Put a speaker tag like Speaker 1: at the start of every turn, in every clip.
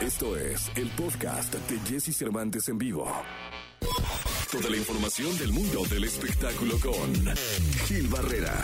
Speaker 1: Esto es el podcast de Jesse Cervantes en vivo. Toda la información del mundo del espectáculo con Gil Barrera,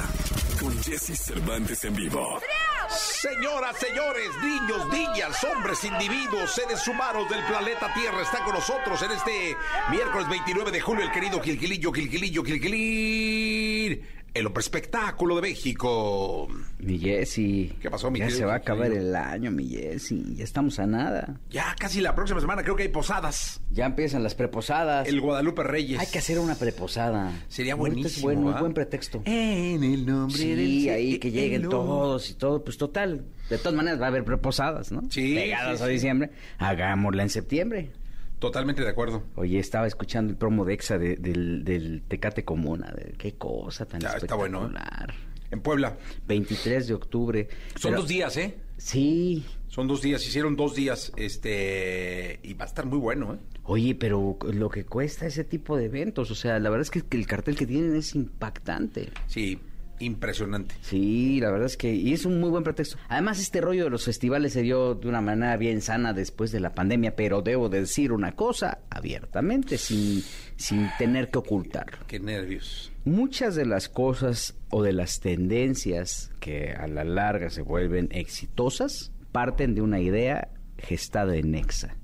Speaker 1: con Jesse Cervantes en vivo.
Speaker 2: Señoras, señores, niños, niñas, hombres, individuos, seres humanos del planeta Tierra, está con nosotros en este miércoles 29 de julio el querido Gilquilillo, Gilquilillo, Gilquilín, el espectáculo de México.
Speaker 3: Mi Jessy.
Speaker 2: ¿Qué pasó, mi
Speaker 3: Ya se va a acabar el año, mi Jessy. Ya estamos a nada.
Speaker 2: Ya casi la próxima semana creo que hay posadas.
Speaker 3: Ya empiezan las preposadas.
Speaker 2: El Guadalupe Reyes.
Speaker 3: Hay que hacer una preposada.
Speaker 2: Sería buenísimo,
Speaker 3: Es bueno,
Speaker 2: ¿ah?
Speaker 3: un buen pretexto.
Speaker 2: En el nombre del
Speaker 3: Sí, ahí que lleguen todos y todo. Pues total, de todas maneras va a haber preposadas, ¿no?
Speaker 2: Sí,
Speaker 3: Pegadas
Speaker 2: sí,
Speaker 3: a
Speaker 2: sí.
Speaker 3: diciembre. Hagámosla en septiembre.
Speaker 2: Totalmente de acuerdo.
Speaker 3: Oye, estaba escuchando el promo de EXA de- del, del Tecate Comuna. de- qué cosa tan
Speaker 2: Ya, está bueno, ¿eh?
Speaker 3: espectacular.
Speaker 2: En Puebla.
Speaker 3: 23 de octubre.
Speaker 2: Son
Speaker 3: Pero-
Speaker 2: dos días, ¿eh?
Speaker 3: Sí.
Speaker 2: Son dos días, hicieron dos días, este, y va a estar muy bueno, ¿eh?
Speaker 3: Oye, pero lo que cuesta ese tipo de eventos, o sea, la verdad es que el cartel que tienen es impactante.
Speaker 2: Sí, impresionante.
Speaker 3: Sí, la verdad es que y es un muy buen pretexto. Además, este rollo de los festivales se dio de una manera bien sana después de la pandemia, pero debo decir una cosa abiertamente, sin, sin tener que ocultarlo.
Speaker 2: Qué nervios.
Speaker 3: Muchas de las cosas o de las tendencias que a la larga se vuelven exitosas parten de una idea gestada en Nexa.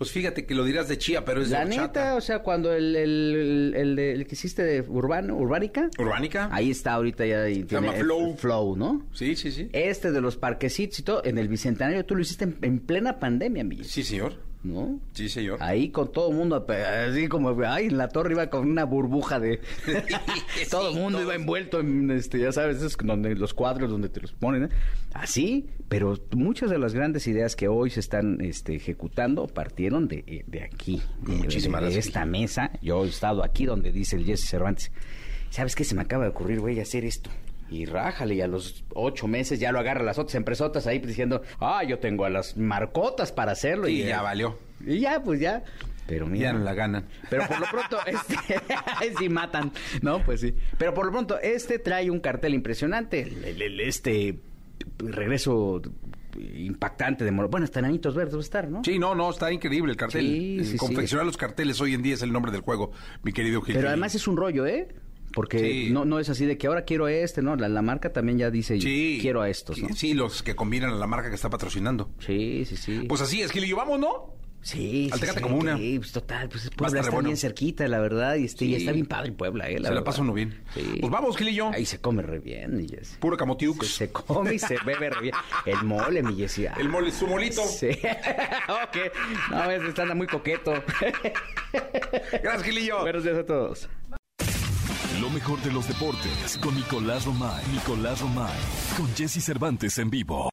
Speaker 2: Pues fíjate que lo dirás de chía, pero es
Speaker 3: La
Speaker 2: de horchata.
Speaker 3: neta, o sea, cuando el, el, el, el de- el que hiciste de Urbano, Urbánica,
Speaker 2: ¿Urbánica?
Speaker 3: ahí está ahorita ya y tiene
Speaker 2: llama Flow.
Speaker 3: Flow, ¿no?
Speaker 2: Sí, sí, sí.
Speaker 3: Este de los parquecitos y todo, en el Bicentenario tú lo hiciste en, en plena pandemia, mi
Speaker 2: Sí, señor.
Speaker 3: ¿No?
Speaker 2: Sí, señor.
Speaker 3: Ahí con todo el mundo, así como, ay, en la torre iba con una burbuja de... todo el mundo
Speaker 2: todos.
Speaker 3: iba envuelto en, este, ya sabes, esos donde los cuadros donde te los ponen, ¿eh? así, pero muchas de las grandes ideas que hoy se están este, ejecutando partieron de, de aquí,
Speaker 2: Muchísimas
Speaker 3: de- esta mesa. Yo he estado aquí donde dice el Jesse Cervantes, ¿sabes qué? Se me acaba de ocurrir, güey, hacer esto. Y rájale, y a los ocho meses ya lo agarra las otras empresotas ahí diciendo, ah, yo tengo a las marcotas para hacerlo.
Speaker 2: Sí,
Speaker 3: y
Speaker 2: ya valió.
Speaker 3: y ya, pues ya. Pero mira.
Speaker 2: Ya no la ganan.
Speaker 3: Pero por lo pronto, este. sí matan. No, pues sí. Pero por lo pronto, este trae un cartel impresionante. El- el- el- este regreso impactante de. Bueno, hasta Nanitos Verdes va a estar, ¿no?
Speaker 2: Sí, no, no, está increíble el cartel.
Speaker 3: Sí, sí, sí.
Speaker 2: Confeccionar los carteles hoy en día es el nombre del juego, mi querido Gil.
Speaker 3: Pero además es un rollo, ¿eh? Porque
Speaker 2: Sí.
Speaker 3: no, no es así de que ahora quiero este, ¿no? La, la marca también ya dice,
Speaker 2: Sí.
Speaker 3: quiero a estos, ¿no?
Speaker 2: Sí, los que combinan a la marca que está patrocinando.
Speaker 3: Sí, sí, sí.
Speaker 2: Pues así es, Gilillo, vamos, ¿no?
Speaker 3: sí,
Speaker 2: al
Speaker 3: sí, sí,
Speaker 2: Comuna.
Speaker 3: Sí, pues total, pues
Speaker 2: a
Speaker 3: Puebla está
Speaker 2: bueno.
Speaker 3: bien cerquita, la verdad, y, este, y está bien padre Puebla, ¿eh?
Speaker 2: Se la pasa uno bien. Pues vamos, Gilillo.
Speaker 3: Ahí se come re bien, mi Jessy.
Speaker 2: Puro
Speaker 3: Se,
Speaker 2: camotiux.
Speaker 3: se come y se bebe re bien. El mole, mi Jessy. ah,
Speaker 2: El mole, su molito.
Speaker 3: Sí. ok. No, es, está muy coqueto.
Speaker 2: Gracias, Gilillo.
Speaker 3: Buenos días a todos.
Speaker 1: Lo mejor de los deportes con Nicolás Romay. Nicolás Romay. Con Jesse Cervantes en vivo.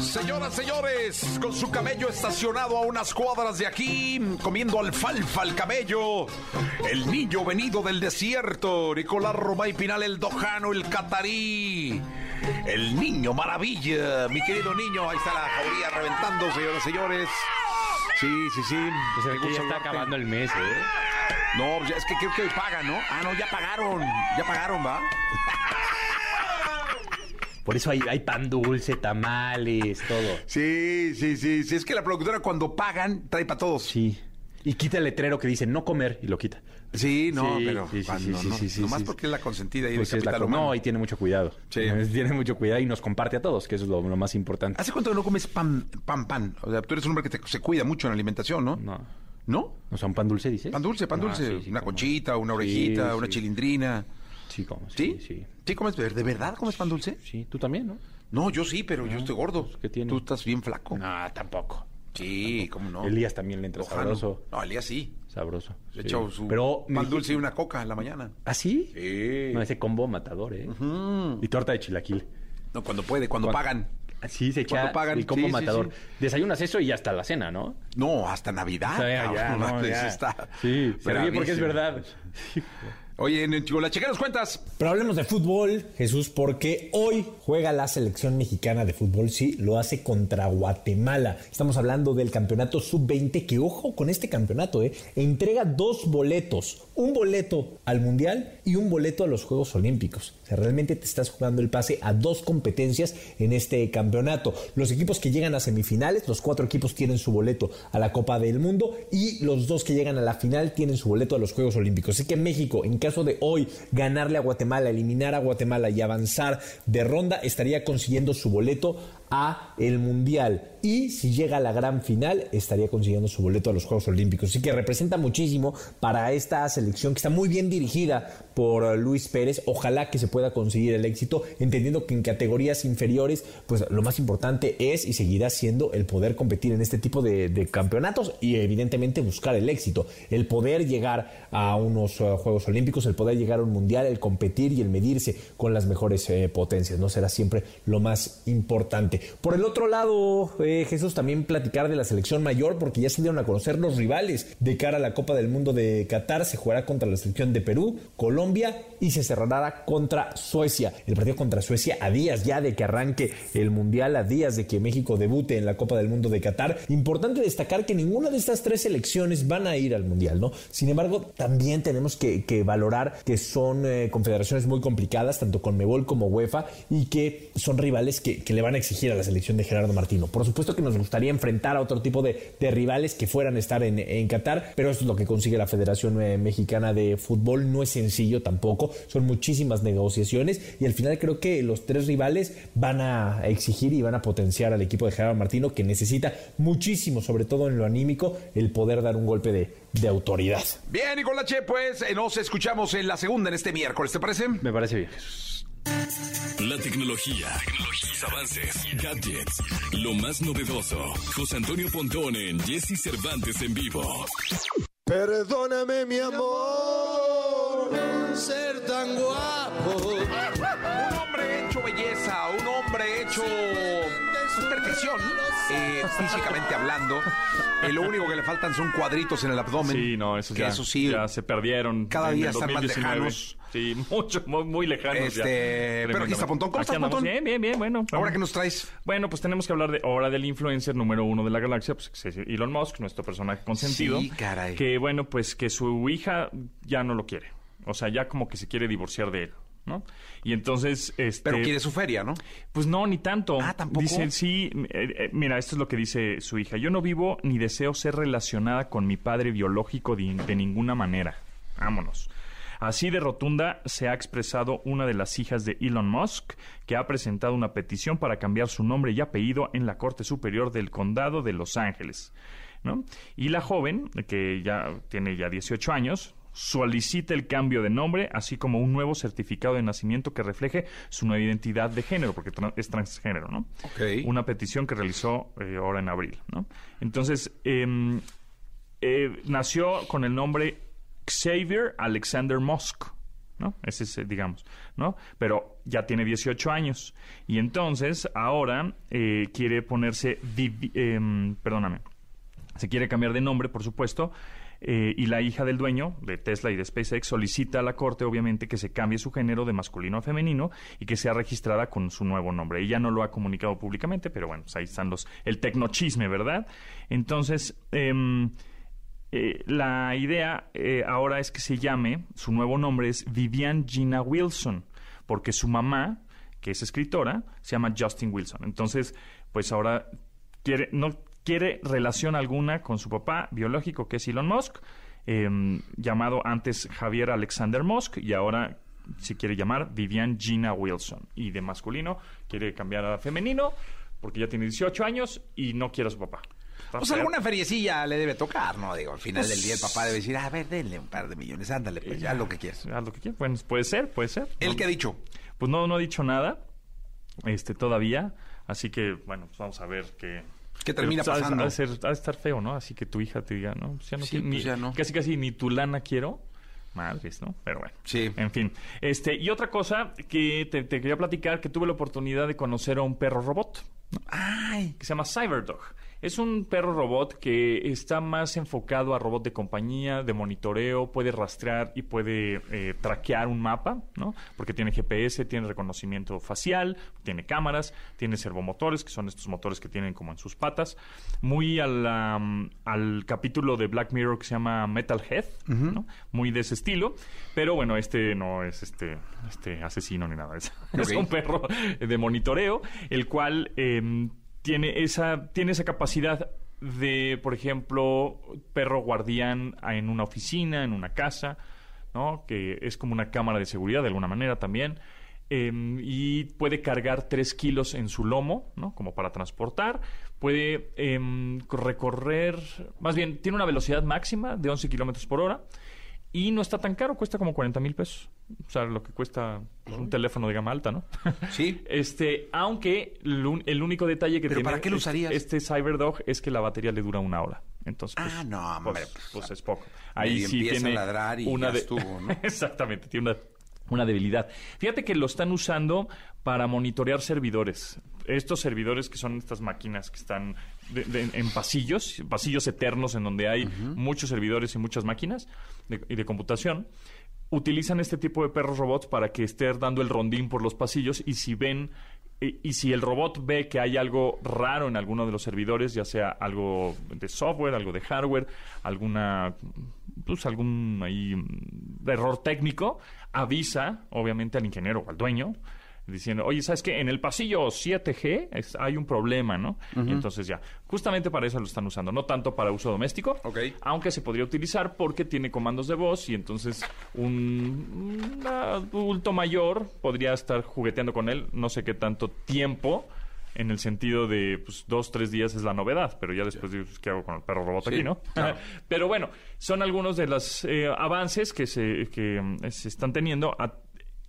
Speaker 2: Señoras, señores, con su camello estacionado a unas cuadras de aquí, comiendo alfalfa al camello, el niño venido del desierto, Nicolás Romay Pinal, el dojano, el catarí, el niño maravilla, mi querido niño, ahí está la jauría reventando, señoras, señores. Sí, sí, sí.
Speaker 4: Pues
Speaker 2: Me
Speaker 4: ya está acabando el mes, ¿eh?
Speaker 2: No, ya es que creo que hoy pagan, ¿no? Ah, no, ya pagaron, ya pagaron, ¿va?
Speaker 4: Por eso hay, hay pan dulce, tamales, todo.
Speaker 2: Sí, sí, sí, sí, es que la productora cuando pagan trae para todos.
Speaker 4: Sí. Y quita el letrero que dice no comer y lo quita.
Speaker 2: Sí, no,
Speaker 4: Sí,
Speaker 2: pero
Speaker 4: sí, sí,
Speaker 2: cuando
Speaker 4: sí,
Speaker 2: no,
Speaker 4: sí, sí,
Speaker 2: nomás
Speaker 4: sí.
Speaker 2: porque es la consentida y
Speaker 4: Pues
Speaker 2: de
Speaker 4: es la
Speaker 2: humano.
Speaker 4: No, y tiene mucho cuidado.
Speaker 2: Sí.
Speaker 4: Tiene mucho cuidado y nos comparte a todos, que eso es lo, lo más importante.
Speaker 2: ¿Hace cuánto que no comes pan, pan, pan? O sea, tú eres un hombre que te- se cuida mucho en la alimentación, ¿no?
Speaker 4: No.
Speaker 2: ¿No?
Speaker 4: O sea, un pan dulce, dices.
Speaker 2: Pan dulce, pan
Speaker 4: Ah,
Speaker 2: dulce.
Speaker 4: sí, sí,
Speaker 2: una
Speaker 4: cómo no.
Speaker 2: conchita, una
Speaker 4: Sí,
Speaker 2: orejita, una chilindrina.
Speaker 4: Sí, como.
Speaker 2: ¿Sí?
Speaker 4: Sí, sí.
Speaker 2: ¿Sí comes? ¿De verdad comes pan dulce?
Speaker 4: Sí, tú también, ¿no?
Speaker 2: No, yo sí, pero yo estoy gordo.
Speaker 4: ¿qué tiene?
Speaker 2: Tú estás bien flaco.
Speaker 4: No, tampoco.
Speaker 2: Sí, cómo no.
Speaker 4: Elías también le entra sabroso.
Speaker 2: No, Elías sí.
Speaker 4: Sabroso.
Speaker 2: Se su
Speaker 4: Pero
Speaker 2: pan dulce y una coca en la mañana.
Speaker 4: ¿Ah, sí?
Speaker 2: Sí.
Speaker 4: No, ese combo matador, ¿eh? Y torta de chilaquil.
Speaker 2: No, cuando puede, cuando
Speaker 4: Cuando-
Speaker 2: pagan.
Speaker 4: Sí, se echa
Speaker 2: pagan,
Speaker 4: el combo
Speaker 2: sí,
Speaker 4: matador.
Speaker 2: sí.
Speaker 4: Desayunas eso y hasta la cena, ¿no?
Speaker 2: No, hasta Navidad.
Speaker 4: O sea, ya, no, ya.
Speaker 2: está
Speaker 4: Sí, se ríe porque es verdad.
Speaker 2: Oye, Chigolache, ¿qué nos cuentas?
Speaker 5: Pero hablemos de fútbol, Jesús, porque hoy juega la selección mexicana de fútbol, sí, lo hace contra Guatemala. Estamos hablando del campeonato sub-20, que ojo con este campeonato, ¿eh? Entrega dos boletos, un boleto al Mundial y un boleto a los Juegos Olímpicos. O sea, realmente te estás jugando el pase a dos competencias en este campeonato. Los equipos que llegan a semifinales, los cuatro equipos tienen su boleto a la Copa del Mundo y los dos que llegan a la final tienen su boleto a los Juegos Olímpicos. Así que México, en caso de hoy ganarle a Guatemala, eliminar a Guatemala y avanzar de ronda, estaría consiguiendo su boleto a el Mundial. Y si llega a la gran final, estaría consiguiendo su boleto a los Juegos Olímpicos. Así que representa muchísimo para esta selección que está muy bien dirigida por Luis Pérez. Ojalá que se pueda conseguir el éxito, entendiendo que en categorías inferiores, pues lo más importante es y seguirá siendo el poder competir en este tipo de, campeonatos y evidentemente buscar el éxito. El poder llegar a unos uh, Juegos Olímpicos, el poder llegar a un Mundial, el competir y el medirse con las mejores eh, potencias. No será siempre lo más importante. Por el otro lado, eh, Jesús, también platicar de la selección mayor, porque ya se dieron a conocer los rivales de cara a la Copa del Mundo de Qatar. Se jugará contra la selección de Perú, Colombia y se cerrará contra Suecia. El partido contra Suecia a días ya de que arranque el Mundial, a días de que México debute en la Copa del Mundo de Qatar. Importante destacar que ninguna de estas tres selecciones van a ir al Mundial, ¿no? Sin embargo, también tenemos que, valorar que son eh, confederaciones muy complicadas, tanto con Mebol como UEFA, y que son rivales que le van a exigir a la selección de Gerardo Martino. Por supuesto que nos gustaría enfrentar a otro tipo de, de rivales que fueran a estar en, en, Qatar, pero eso es lo que consigue la Federación eh, Mexicana de Fútbol. No es sencillo tampoco, son muchísimas negociaciones y al final creo que los tres rivales van a exigir y van a potenciar al equipo de Gerardo Martino que necesita muchísimo, sobre todo en lo anímico, el poder dar un golpe de, de autoridad.
Speaker 2: Bien, Nicolache, pues eh, nos escuchamos en la segunda en este miércoles, ¿te parece?
Speaker 3: Me parece bien.
Speaker 1: La tecnología, tecnologías, avances, gadgets, lo más novedoso. José Antonio Pontón en Jesse Cervantes en vivo.
Speaker 6: Perdóname, mi amor, ser tan guapo.
Speaker 2: Un hombre hecho belleza, un hombre hecho pues, perfección, eh, físicamente hablando. Eh, lo único que le faltan son cuadritos en el abdomen.
Speaker 7: Sí, no, eso
Speaker 2: que
Speaker 7: ya,
Speaker 2: eso sí,
Speaker 7: ya se perdieron.
Speaker 2: cada día están más
Speaker 7: 2019.
Speaker 2: lejanos.
Speaker 7: Sí, mucho, muy, muy lejanos ya.
Speaker 2: Este, pero aquí está Pontón. ¿Cómo
Speaker 7: Aquí
Speaker 2: estás. Pontón?
Speaker 7: Bien, bien, bien, bueno.
Speaker 2: Ahora que nos traes.
Speaker 7: Bueno, pues tenemos que hablar de ahora del influencer número uno de la galaxia, pues que es Elon Musk, nuestro personaje consentido.
Speaker 2: Sí, caray.
Speaker 7: Que bueno, pues que su hija ya no lo quiere. O sea, ya como que se quiere divorciar de él, ¿no? Y entonces, este...
Speaker 2: Pero quiere su feria, ¿no?
Speaker 7: Pues no, ni tanto.
Speaker 2: Ah, ¿tampoco?
Speaker 7: Dice, sí, eh, eh, mira, esto es lo que dice su hija. Yo no vivo ni deseo ser relacionada con mi padre biológico de, de ninguna manera. Vámonos. Así de rotunda se ha expresado una de las hijas de Elon Musk, que ha presentado una petición para cambiar su nombre y apellido en la Corte Superior del Condado de Los Ángeles. ¿no? Y la joven, que ya tiene ya 18 años, solicita el cambio de nombre, así como un nuevo certificado de nacimiento que refleje su nueva identidad de género, porque tra- es transgénero, ¿no? Una petición que realizó eh, ahora en abril, ¿no? Entonces, em, eh, nació con el nombre Xavier Alexander Musk, ¿no? Ese es, eh, digamos, ¿no? Pero ya tiene 18 años y entonces ahora eh, quiere ponerse, em, perdóname, se quiere cambiar de nombre, por supuesto, eh, y la hija del dueño de Tesla y de SpaceX solicita a la corte, obviamente, que se cambie su género de masculino a femenino y que sea registrada con su nuevo nombre. Ella no lo ha comunicado públicamente, pero bueno, pues ahí están los el tecnochisme, ¿verdad? Entonces, em, eh, la idea eh, ahora es que se llame, su nuevo nombre es Vivian Gina Wilson, porque su mamá, que es escritora, se llama Justin Wilson. Entonces, pues ahora quiere, no quiere relación alguna con su papá biológico, que es Elon Musk, eh, llamado antes Javier Alexander Musk, y ahora se quiere llamar Vivian Gina Wilson. Y de masculino quiere cambiar a femenino, porque ya tiene 18 años y no quiere a su papá. Está
Speaker 2: Pues
Speaker 7: feo.
Speaker 2: alguna feriecilla le debe tocar, ¿no? Digo, al final del día el papá debe decir, a ver, denle un par de millones, ándale, pues ya lo que quieras.
Speaker 7: Haz lo que quieras. Bueno, puede ser, puede ser.
Speaker 2: ¿El
Speaker 7: No-
Speaker 2: que ha dicho?
Speaker 7: Pues no, no ha dicho nada este, todavía. Así que, bueno, pues vamos a ver qué.
Speaker 2: ¿Qué termina
Speaker 7: Pues, ha de-
Speaker 2: pasando?
Speaker 7: Ha de, ser- ha de estar feo, ¿no? Así que tu hija te diga, no, pues ya no
Speaker 2: Sí,
Speaker 7: quiero
Speaker 2: pues
Speaker 7: ni,
Speaker 2: ya no.
Speaker 7: Casi, casi ni tu lana quiero. Madres, ¿no? Pero bueno.
Speaker 2: Sí.
Speaker 7: En fin. Este, y otra cosa que te, te quería platicar, que tuve la oportunidad de conocer a un perro robot, ¿no?
Speaker 2: Ay,
Speaker 7: que se llama Cyberdog. Es un perro robot que está más enfocado a robot de compañía, de monitoreo, puede rastrear y puede eh, traquear un mapa, ¿no? Porque tiene GPS, tiene reconocimiento facial, tiene cámaras, tiene servomotores, que son estos motores que tienen como en sus patas. Muy al, capítulo de Black Mirror que se llama Metalhead, ¿no? Muy de ese estilo. Pero bueno, este no es este, este asesino ni nada. Es, es un perro de monitoreo, el cual em, tiene esa, tiene esa capacidad de, por ejemplo, perro guardián en una oficina, en una casa, ¿no? Que es como una cámara de seguridad de alguna manera también. Em, y puede cargar 3 kilos en su lomo, ¿no? Como para transportar. Puede em, recorrer, más bien, tiene una velocidad máxima de 11 kilómetros por hora. Y no está tan caro, cuesta como 40 mil pesos. O sea, lo que cuesta pues, un teléfono de gama alta, ¿no?
Speaker 2: Sí.
Speaker 7: Este, aunque el, único detalle que
Speaker 2: ¿Pero
Speaker 7: tiene
Speaker 2: para qué lo usarías?
Speaker 7: este Cyberdog es que la batería le dura una hora. Entonces, pues,
Speaker 2: Ah, no, hombre,
Speaker 7: pues,
Speaker 2: pues,
Speaker 7: pues es poco. Ahí sí
Speaker 2: empieza a
Speaker 7: tiene
Speaker 2: ladrar y
Speaker 7: una
Speaker 2: ya
Speaker 7: de-
Speaker 2: estuvo, ¿no?
Speaker 7: Exactamente, tiene una, una debilidad. Fíjate que lo están usando para monitorear servidores. Estos servidores que son estas máquinas que están de- de- en pasillos, pasillos eternos en donde hay muchos servidores y muchas máquinas de- y de computación, utilizan este tipo de perros robots para que estén dando el rondín por los pasillos y si ven y, y si el robot ve que hay algo raro en alguno de los servidores, ya sea algo de software, algo de hardware, alguna pues algún ahí, mm, error técnico, avisa obviamente al ingeniero o al dueño diciendo, oye, ¿sabes qué? En el pasillo 7G es- hay un problema, ¿no? Y entonces ya, justamente para eso lo están usando, no tanto para uso doméstico,
Speaker 2: Ok.
Speaker 7: aunque se podría utilizar porque tiene comandos de voz y entonces un, un adulto mayor podría estar jugueteando con él, no sé qué tanto tiempo, en el sentido de, pues, dos, tres días es la novedad, pero ya después digo, pues, ¿qué hago con el perro robot
Speaker 2: Sí,
Speaker 7: aquí, no?
Speaker 2: claro.
Speaker 7: pero bueno, son algunos de los eh, avances que se, que, mm, se están teniendo a-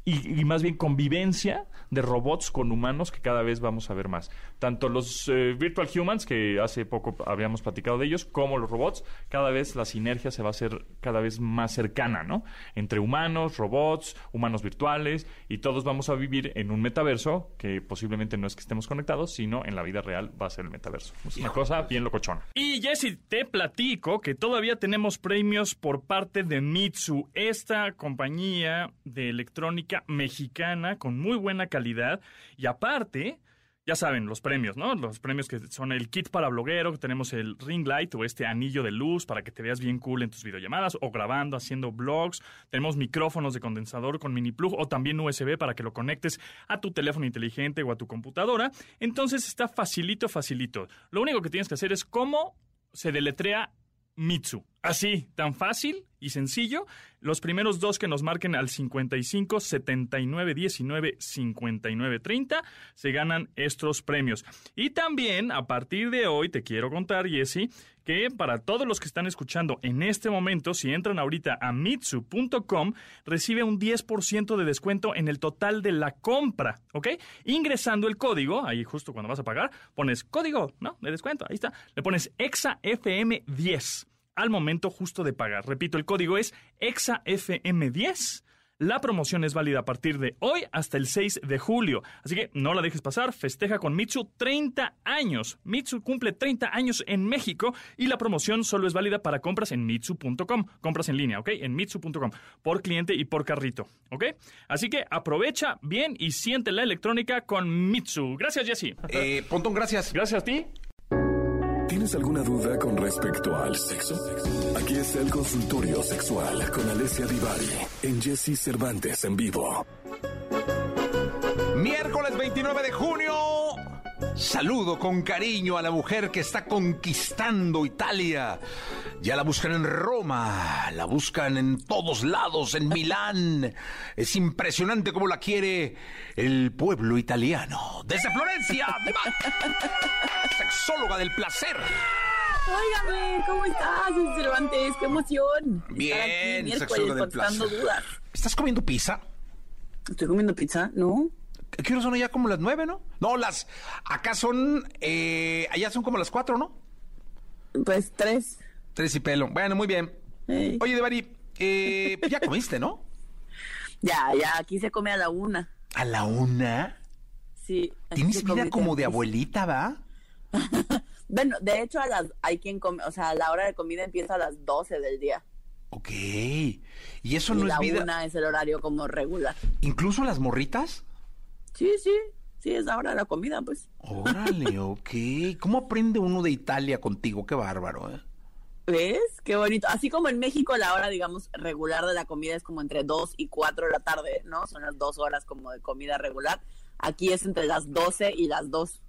Speaker 7: y, y más bien convivencia de robots con humanos que cada vez vamos a ver más. Tanto los eh, virtual humans, que hace poco habíamos platicado de ellos, como los robots, cada vez la sinergia se va a hacer cada vez más cercana, ¿no? Entre humanos, robots, humanos virtuales, y todos vamos a vivir en un metaverso que posiblemente no es que estemos conectados, sino en la vida real va a ser el metaverso. Es una cosa bien locochona. Y Jesse, te platico que todavía tenemos premios por parte de Mitsu, esta compañía de electrónica mexicana con muy buena calidad. Y aparte, ya saben, los premios, ¿no? Los premios que son el kit para bloguero, tenemos el ring light o este anillo de luz para que te veas bien cool en tus videollamadas o grabando, haciendo vlogs. Tenemos micrófonos de condensador con mini plug o también USB para que lo conectes a tu teléfono inteligente o a tu computadora. Entonces está facilito, facilito. Lo único que tienes que hacer es cómo se deletrea Mitsu. Así, tan fácil y sencillo. Los primeros dos que nos marquen al 55 79 19 59 30 se ganan estos premios. Y también, a partir de hoy, te quiero contar, Jesse, que para todos los que están escuchando en este momento, si entran ahorita a mitsu.com, recibe un 10% de descuento en el total de la compra, ¿ok? Ingresando el código, ahí justo cuando vas a pagar, pones código, ¿no? De descuento, ahí está. Le pones EXAFM10 al momento justo de pagar. Repito, el código es EXAFM10. La promoción es válida a partir de hoy hasta el 6 de julio. Así que no la dejes pasar, festeja con Mitsu 30 años. Mitsu cumple 30 años en México y la promoción solo es válida para compras en mitsu.com. Compras en línea, ¿ok? En mitsu.com. Por cliente y por carrito, ¿ok? Así que aprovecha bien y siente la electrónica con Mitsu. Gracias, Jesse.
Speaker 2: Eh, Pontón, gracias.
Speaker 7: Gracias a ti.
Speaker 1: ¿Tienes alguna duda con respecto al sexo? Aquí está el consultorio sexual con Alessia Divari en Jesse Cervantes en vivo.
Speaker 2: Miércoles 29 de junio. Saludo con cariño a la mujer que está conquistando Italia. Ya la buscan en Roma, la buscan en todos lados, en Milán. Es impresionante cómo la quiere el pueblo italiano. Desde Florencia, sexóloga del placer.
Speaker 8: Óigame, ¿cómo estás, Cervantes? ¡Qué emoción!
Speaker 2: Bien, sexóloga del placer.
Speaker 8: dudas.
Speaker 2: ¿Estás comiendo pizza?
Speaker 8: ¿Estoy comiendo pizza? ¿No?
Speaker 2: ¿Qué hora son allá? ¿Como las nueve, no? No, las... Acá son... eh, allá son como las cuatro, ¿no?
Speaker 8: Pues tres.
Speaker 2: Tres y pelo. Bueno, muy bien. Oye, Devari, eh, ya comiste, ¿no?
Speaker 8: Ya, ya, aquí se come a la una.
Speaker 2: A la una.
Speaker 8: Sí.
Speaker 2: Tienes vida como de abuelita, ¿va?
Speaker 8: Bueno, de hecho, a las, hay quien come, o sea, la hora de comida empieza a las 12 del día.
Speaker 2: Ok. Y eso
Speaker 8: y
Speaker 2: no
Speaker 8: la
Speaker 2: es vida.
Speaker 8: una es el horario como regular.
Speaker 2: ¿Incluso las morritas?
Speaker 8: Sí, sí, sí, es la hora de la comida, pues.
Speaker 2: Órale, ok. ¿Cómo aprende uno de Italia contigo? Qué bárbaro, ¿eh?
Speaker 8: ¿Ves? Qué bonito. Así como en México la hora, digamos, regular de la comida es como entre 2 y 4 de la tarde, ¿no? Son las dos horas como de comida regular. Aquí es entre las 12 y las 2.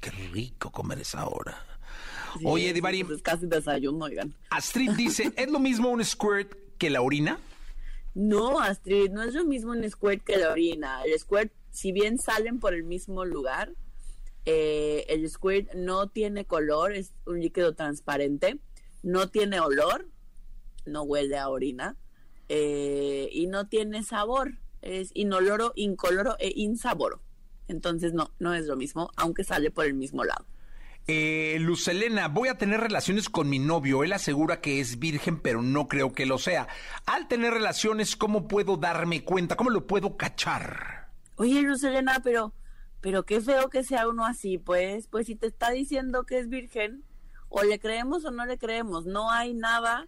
Speaker 2: Qué rico comer esa hora.
Speaker 8: Sí,
Speaker 2: Oye, Divari,
Speaker 8: pues es casi desayuno, oigan.
Speaker 2: Astrid dice, ¿es lo mismo un squirt que la orina?
Speaker 8: No, Astrid, no es lo mismo un squirt que la orina. El squirt, si bien salen por el mismo lugar, eh, el squirt no tiene color, es un líquido transparente, no tiene olor, no huele a orina, eh, y no tiene sabor, es inoloro, incoloro e insaboro. Entonces no, no es lo mismo, aunque sale por el mismo lado.
Speaker 2: Eh, Luz Elena, voy a tener relaciones con mi novio. Él asegura que es virgen, pero no creo que lo sea. Al tener relaciones, ¿cómo puedo darme cuenta? ¿Cómo lo puedo cachar?
Speaker 8: Oye, Luz Elena, pero, pero qué feo que sea uno así, pues, pues si te está diciendo que es virgen, o le creemos o no le creemos, no hay nada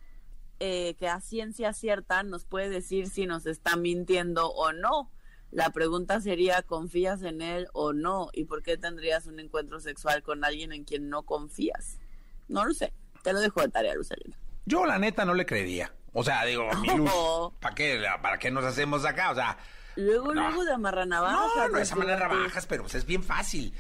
Speaker 8: eh, que a ciencia cierta nos puede decir si nos está mintiendo o no. La pregunta sería, ¿confías en él o no? ¿Y por qué tendrías un encuentro sexual con alguien en quien no confías? No lo sé, te lo dejo de tarea, Luz Elena.
Speaker 2: Yo, la neta, no le creería. O sea, digo,
Speaker 8: Oh.
Speaker 2: ¿para qué, ¿para qué nos hacemos acá? O sea,
Speaker 8: Luego,
Speaker 2: No.
Speaker 8: luego de amarranavajas.
Speaker 2: no, no es a manera
Speaker 8: presidente.
Speaker 2: bajas, pero pues, es bien fácil.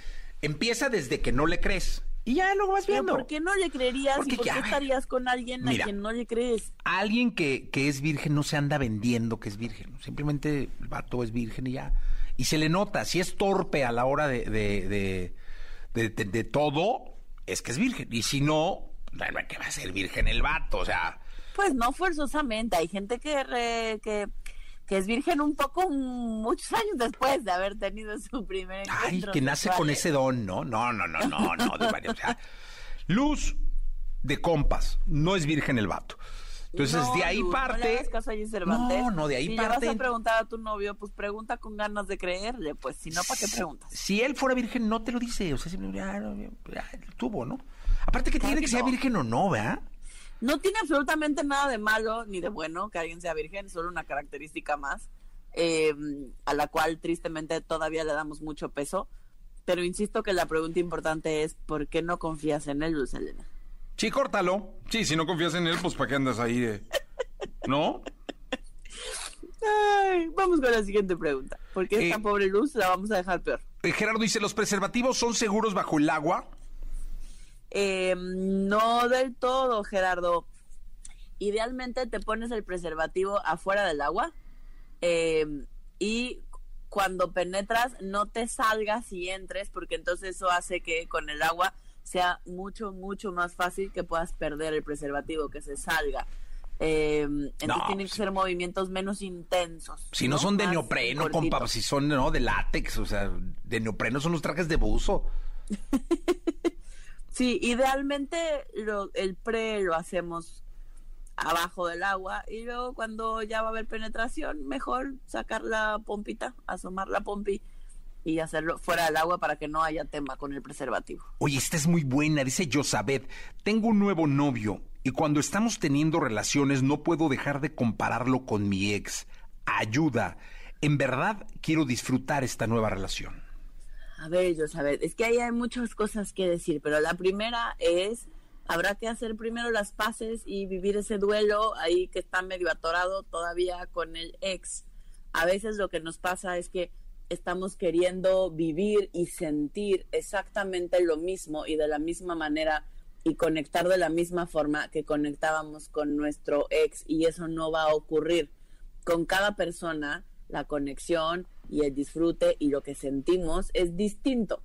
Speaker 2: Empieza desde que no le crees. Y ya luego vas
Speaker 8: ¿Pero
Speaker 2: viendo.
Speaker 8: por qué no le creerías
Speaker 2: Porque
Speaker 8: y por qué estarías con alguien
Speaker 2: Mira.
Speaker 8: a quien no le crees?
Speaker 2: Alguien que, que es virgen no se anda vendiendo que es virgen. Simplemente el vato es virgen y ya. Y se le nota. Si es torpe a la hora de, de, de, de- de- de todo, es que es virgen. Y si no, bueno, que va a ser virgen el vato. O sea,
Speaker 8: Pues no forzosamente, hay gente que, re- que, que es virgen un poco muchos años después de haber tenido su primer
Speaker 2: ay,
Speaker 8: encuentro
Speaker 2: que nace
Speaker 8: sexual.
Speaker 2: con ese don, ¿no? No, no, no, no, no. o sea, luz de compas. No es virgen el vato. Entonces,
Speaker 8: No,
Speaker 2: de ahí
Speaker 8: Luz,
Speaker 2: parte. No, no, de ahí
Speaker 8: si
Speaker 2: parte-
Speaker 8: le vas a preguntar a tu novio, pues pregunta con ganas de creerle, pues si no, ¿para qué preguntas?
Speaker 2: Si él fuera virgen, no te lo dice. O sea, simplemente, ah, no, ah, tuvo, ¿no? Aparte que
Speaker 8: Claro
Speaker 2: tiene
Speaker 8: que
Speaker 2: que ser
Speaker 8: no.
Speaker 2: virgen o no, ¿verdad?
Speaker 8: No tiene absolutamente nada de malo ni de bueno que alguien sea virgen, solo una característica más, eh, a la cual tristemente todavía le damos mucho peso. Pero insisto que la pregunta importante es, ¿por qué no confías en él, Luz Elena?
Speaker 2: Sí, córtalo. Sí, si no confías en él, pues ¿para qué andas ahí? de- ¿No?
Speaker 8: Ay, vamos con la siguiente pregunta. Porque esta
Speaker 2: Eh,
Speaker 8: pobre Luz la vamos a dejar peor.
Speaker 2: Eh, Gerardo dice, ¿los preservativos son seguros bajo el agua?
Speaker 8: Eh, no del todo, Gerardo. Idealmente te pones el preservativo afuera del agua eh, y cuando penetras no te salgas y entres porque entonces eso hace que con el agua sea mucho, mucho más fácil que puedas perder el preservativo, que se salga. Eh, entonces
Speaker 2: No,
Speaker 8: tienen que ser movimientos menos intensos.
Speaker 2: Si no, son de neopreno, compa, si son ¿no? de látex, o sea, de neopreno son los trajes de buzo.
Speaker 8: Sí, idealmente lo, el pre lo hacemos abajo del agua y luego cuando ya va a haber penetración, mejor sacar la pompita, asomar la pompi y hacerlo fuera del agua para que no haya tema con el preservativo.
Speaker 2: Oye, esta es muy buena, dice Josabeth. Tengo un nuevo novio y cuando estamos teniendo relaciones no puedo dejar de compararlo con mi ex. Ayuda. En verdad quiero disfrutar esta nueva relación.
Speaker 8: A ver, yo saber, es que ahí hay muchas cosas que decir, pero la primera es, habrá que hacer primero las paces y vivir ese duelo ahí que está medio atorado todavía con el ex. A veces lo que nos pasa es que estamos queriendo vivir y sentir exactamente lo mismo y de la misma manera y conectar de la misma forma que conectábamos con nuestro ex y eso no va a ocurrir. Con cada persona la conexión y el disfrute y lo que sentimos es distinto.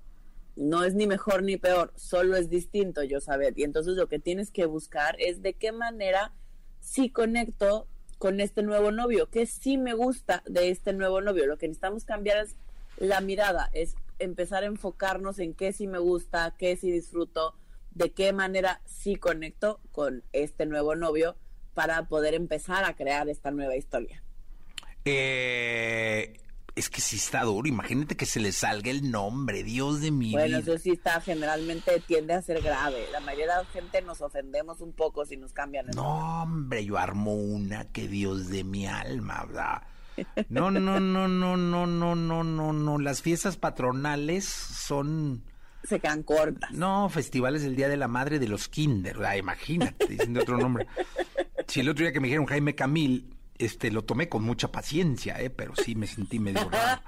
Speaker 8: No es ni mejor ni peor, solo es distinto, yo saber. Y entonces lo que tienes que buscar es de qué manera sí conecto con este nuevo novio, que sí me gusta de este nuevo novio. Lo que necesitamos cambiar es la mirada, es empezar a enfocarnos en qué sí me gusta, qué sí disfruto, de qué manera sí conecto con este nuevo novio para poder empezar a crear esta nueva historia.
Speaker 2: Eh, Es que sí está duro. Imagínate que se le salga el nombre, Dios de mi
Speaker 8: Bueno,
Speaker 2: vida.
Speaker 8: eso sí está, generalmente tiende a ser grave. La mayoría de la gente nos ofendemos un poco si nos cambian el nombre.
Speaker 2: No, hombre, yo armo una que Dios de mi alma, ¿verdad? No, no, no, no, no, no, no, no, no. Las fiestas patronales son,
Speaker 8: Se quedan cortas.
Speaker 2: no, festivales del Día de la Madre de los Kinder. Ah, imagínate, diciendo otro nombre. Si el otro día que me dijeron Jaime Camil, este, lo tomé con mucha paciencia, ¿eh? Pero sí me sentí medio raro.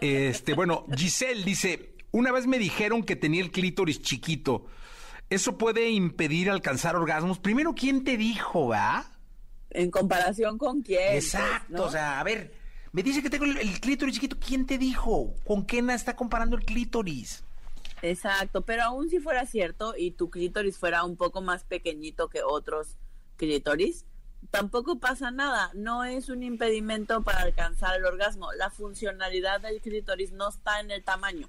Speaker 2: Este, bueno, Giselle dice, una vez me dijeron que tenía el clítoris chiquito. ¿Eso puede impedir alcanzar orgasmos? Primero, ¿quién te dijo, va?
Speaker 8: ¿En comparación con quién? pues,
Speaker 2: Exacto,
Speaker 8: ¿no?
Speaker 2: o sea, a ver, me dice que tengo el, el clítoris chiquito, ¿quién te dijo? ¿Con qué na está comparando el clítoris?
Speaker 8: Exacto, pero aún si fuera cierto y tu clítoris fuera un poco más pequeñito que otros clítoris, tampoco pasa nada. No es un impedimento para alcanzar el orgasmo. La funcionalidad del clítoris no está en el tamaño.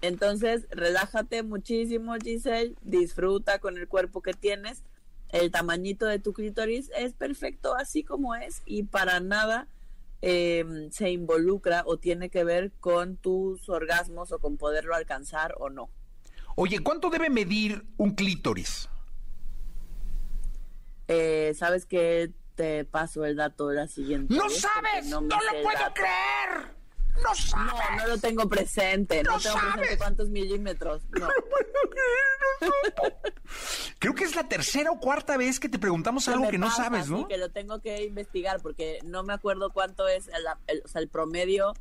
Speaker 8: Entonces, relájate muchísimo, Giselle, disfruta con el cuerpo que tienes. El tamañito de tu clítoris es perfecto así como es y para nada eh, se involucra o tiene que ver con tus orgasmos o con poderlo alcanzar o no.
Speaker 2: Oye, ¿cuánto debe medir un clítoris?
Speaker 8: Eh, ¿Sabes qué? Te paso el dato de la siguiente.
Speaker 2: ¡No
Speaker 8: vez,
Speaker 2: sabes! ¡No,
Speaker 8: sé
Speaker 2: lo puedo
Speaker 8: dato.
Speaker 2: creer! ¡No sabes!
Speaker 8: No, no lo tengo presente. No,
Speaker 2: ¡No
Speaker 8: tengo
Speaker 2: sabes!
Speaker 8: presente cuántos milímetros. No.
Speaker 2: Creo que es la tercera o cuarta vez que te preguntamos algo que no sabes,
Speaker 8: sí,
Speaker 2: ¿no?
Speaker 8: que lo tengo que investigar porque no me acuerdo cuánto es el, el- o sea, el promedio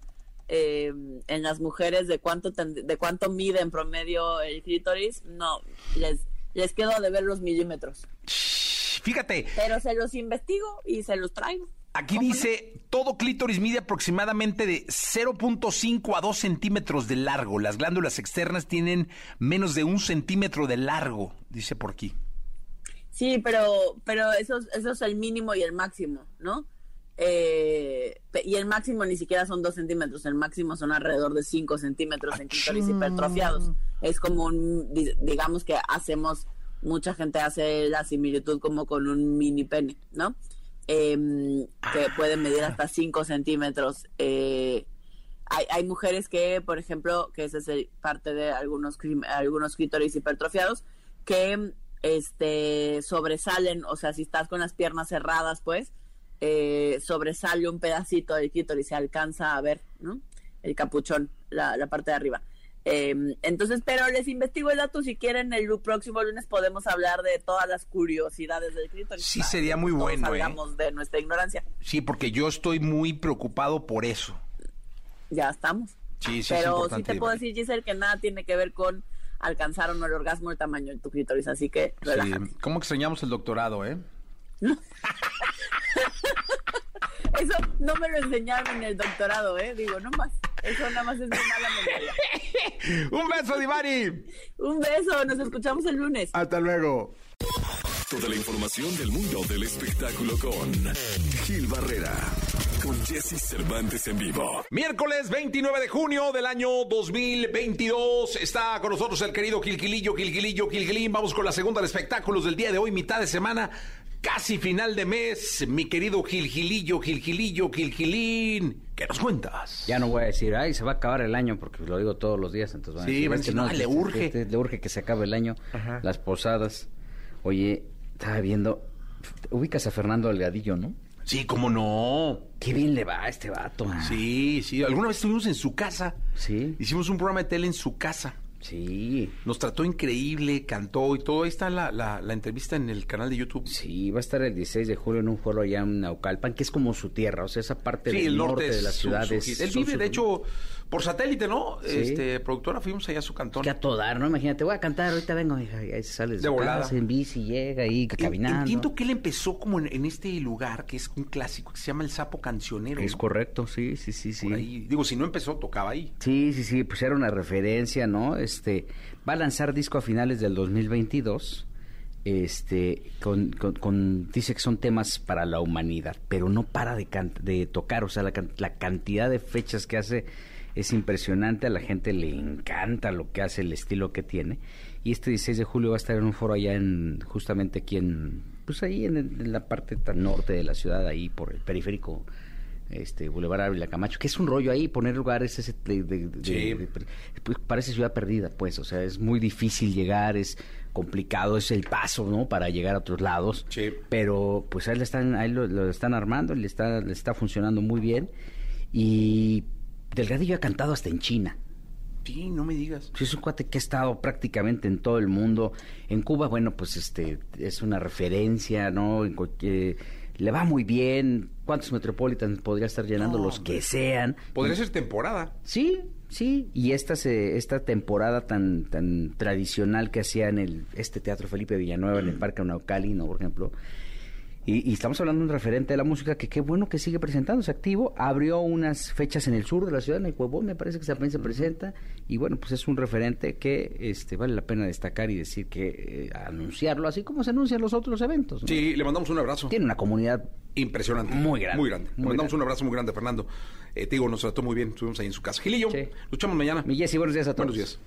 Speaker 8: eh, en las mujeres de cuánto ten- de cuánto mide en promedio el clítoris. No, les les quedo de ver los milímetros.
Speaker 2: Fíjate,
Speaker 8: Pero se los investigo y se los traigo.
Speaker 2: aquí dice, todo clítoris mide aproximadamente de 0.5 a 2 centímetros de largo. Las glándulas externas tienen menos de un centímetro de largo, dice por aquí.
Speaker 8: Sí, pero, pero eso, es- eso es el mínimo y el máximo, ¿no? Eh, y el máximo ni siquiera son dos centímetros, el máximo son alrededor de cinco centímetros en clítoris hipertrofiados. Es como un, di- digamos que hacemos, mucha gente hace la similitud como con un mini pene, ¿no? Em, que puede medir hasta 5 centímetros. Eh, hay, hay mujeres que, por ejemplo, que ese es parte de algunos, algunos clítoris hipertrofiados, que este sobresalen, o sea, si estás con las piernas cerradas, pues, eh, sobresale un pedacito del clítoris, se alcanza a ver, ¿no? El capuchón, la, la parte de arriba. Eh, entonces, pero les investigo el dato, si quieren, el próximo lunes podemos hablar de todas las curiosidades del clítoris.
Speaker 2: Sí, sería muy bueno, ¿eh?
Speaker 8: Salgamos de nuestra ignorancia.
Speaker 2: Sí, porque yo estoy muy preocupado por eso.
Speaker 8: Ya estamos.
Speaker 2: Sí, sí, es
Speaker 8: Pero sí te puedo decir, Giselle, que nada tiene que ver con alcanzar o no el orgasmo, el tamaño de tu clítoris, así que
Speaker 2: Sí,
Speaker 8: relájate.
Speaker 2: ¿Cómo extrañamos el doctorado, eh?
Speaker 8: Eso no me lo enseñaron en el doctorado, ¿eh? Digo, no más. Eso nada más es mi mala memoria.
Speaker 2: Un beso, Divari.
Speaker 8: Un beso, nos escuchamos el lunes.
Speaker 2: Hasta luego.
Speaker 1: Toda la información del mundo del espectáculo con Gil Barrera, con Jesse Cervantes en vivo.
Speaker 2: Miércoles 29 de junio del año 2022. Está con nosotros el querido Gilgilillo, Gilgilillo, Gilgilín. Vamos con la segunda de espectáculos del día de hoy, mitad de semana, casi final de mes. Mi querido Gilgilillo, Gilgilillo, Gilgilín. ¿Qué nos cuentas?
Speaker 3: Ya no voy a decir, ay, se va a acabar el año, porque lo digo todos los días. Entonces van a
Speaker 2: Sí,
Speaker 3: decir,
Speaker 2: van a
Speaker 3: "Es que
Speaker 2: decir, "No, le urge".
Speaker 3: este- le urge que se acabe el año. Las posadas. Oye, estaba viendo, ubicas a Fernando Delgadillo, ¿no?
Speaker 2: Sí, cómo no.
Speaker 3: Qué bien le va a este vato.
Speaker 2: Sí, sí. Alguna vez estuvimos en su casa.
Speaker 3: Sí.
Speaker 2: Hicimos un programa de tele en su casa.
Speaker 3: Sí.
Speaker 2: Nos trató increíble, cantó y todo. Ahí está la, la, la entrevista en el canal de YouTube.
Speaker 3: Sí, va a estar el 16 de julio en un foro allá en Naucalpan, que es como su tierra, o sea, esa parte
Speaker 2: Sí,
Speaker 3: del
Speaker 2: el norte,
Speaker 3: de
Speaker 2: es
Speaker 3: la
Speaker 2: su-
Speaker 3: ciudad.
Speaker 2: su
Speaker 3: es-
Speaker 2: hit. Él vive,
Speaker 3: su-
Speaker 2: de hecho, por satélite, ¿no?
Speaker 3: Sí.
Speaker 2: Este, productora, fuimos allá a su cantón.
Speaker 3: Que a todo dar, ¿no? Imagínate, voy a cantar, ahorita vengo, hija, y ahí se sale de,
Speaker 2: De
Speaker 3: su
Speaker 2: volada.
Speaker 3: casa, en bici, llega ahí caminando.
Speaker 2: Entiendo que él empezó como en, en este lugar que es un clásico que se llama el Sapo Cancionero.
Speaker 3: Es
Speaker 2: ¿no?
Speaker 3: correcto, sí, sí, sí, sí.
Speaker 2: Por ahí. Digo, si no empezó, tocaba ahí.
Speaker 3: Sí, sí, sí, pues era una referencia, ¿no? Este, va a lanzar disco a finales del 2022. Este, con, con- dice que son temas para la humanidad, pero no para de, tocar, o sea, la, la cantidad de fechas que hace es impresionante, a la gente le encanta lo que hace, el estilo que tiene. Y este 16 de julio va a estar en un foro allá en, justamente aquí en, pues ahí en, en la parte tan norte de la ciudad, ahí por el periférico este Boulevard Ávila Camacho, que es un rollo ahí, poner lugares ese de- de- de-
Speaker 2: Sí.
Speaker 3: de- pues, parece ciudad perdida, pues, o sea, es muy difícil llegar, es complicado, es el paso, ¿no? Para llegar a otros lados.
Speaker 2: Sí.
Speaker 3: Pero pues ahí, le están, ahí lo, lo están armando, le está, le está funcionando muy bien. Y Delgadillo ha cantado hasta en China.
Speaker 2: Sí, no me digas.
Speaker 3: Sí, es un cuate que ha estado prácticamente en todo el mundo. En Cuba, bueno, pues este es una referencia, ¿no? En cualquier- le va muy bien. ¿Cuántos Metropolitans podría estar llenando?
Speaker 2: No,
Speaker 3: los
Speaker 2: hombre.
Speaker 3: que sean.
Speaker 2: Podría ser temporada.
Speaker 3: Sí, sí. Y esta se, esta temporada tan tan tradicional que hacía en el este Teatro Felipe Villanueva en el Parque Naucali, ¿no? Por ejemplo. Y, y estamos hablando de un referente de la música que qué bueno que sigue presentándose activo. Abrió unas fechas en el sur de la ciudad, en el Huevón, me parece que también se presenta. Y bueno, pues es un referente que este vale la pena destacar y decir que eh, anunciarlo así como se anuncian los otros eventos. ¿no?
Speaker 2: Sí, le mandamos un abrazo.
Speaker 3: Tiene una comunidad
Speaker 2: Impresionante.
Speaker 3: Muy grande.
Speaker 2: Muy grande. Le mandamos
Speaker 3: grande.
Speaker 2: un abrazo muy grande, Fernando. Eh, te digo, nos trató muy bien. Estuvimos ahí en su casa. Gilillo,
Speaker 3: Sí.
Speaker 2: luchamos mañana.
Speaker 3: Mi Jessy, buenos días a todos.
Speaker 2: Buenos días.